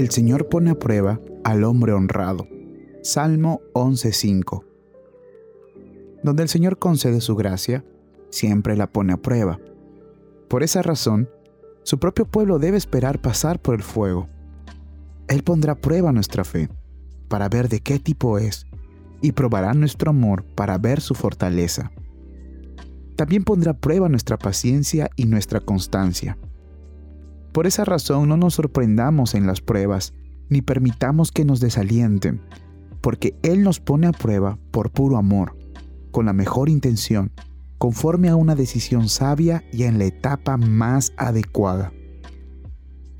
El Señor pone a prueba al hombre honrado. Salmo 11.5. Donde el Señor concede su gracia, siempre la pone a prueba. Por esa razón, su propio pueblo debe esperar pasar por el fuego. Él pondrá prueba nuestra fe para ver de qué tipo es y probará nuestro amor para ver su fortaleza. También pondrá prueba nuestra paciencia y nuestra constancia. Por esa razón no nos sorprendamos en las pruebas, ni permitamos que nos desalienten, porque Él nos pone a prueba por puro amor, con la mejor intención, conforme a una decisión sabia y en la etapa más adecuada.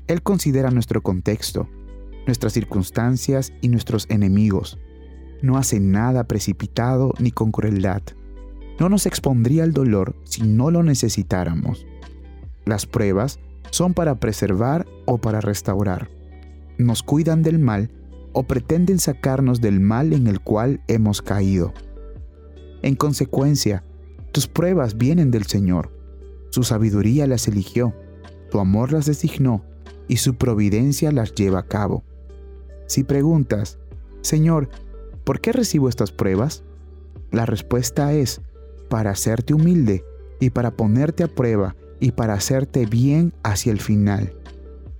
Él considera nuestro contexto, nuestras circunstancias y nuestros enemigos. No hace nada precipitado ni con crueldad. No nos expondría al dolor si no lo necesitáramos. Las pruebas son para preservar o para restaurar. Nos cuidan del mal o pretenden sacarnos del mal en el cual hemos caído. En consecuencia, tus pruebas vienen del Señor. Su sabiduría las eligió, tu amor las designó y su providencia las lleva a cabo. Si preguntas, Señor, ¿por qué recibo estas pruebas? La respuesta es, para hacerte humilde y para ponerte a prueba y para hacerte bien hacia el final.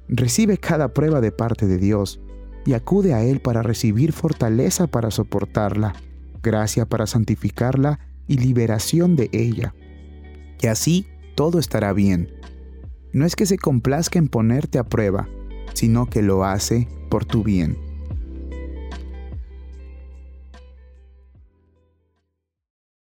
Recibe cada prueba de parte de Dios y acude a Él para recibir fortaleza para soportarla, gracia para santificarla y liberación de ella. Y así todo estará bien. No es que se complazca en ponerte a prueba, sino que lo hace por tu bien.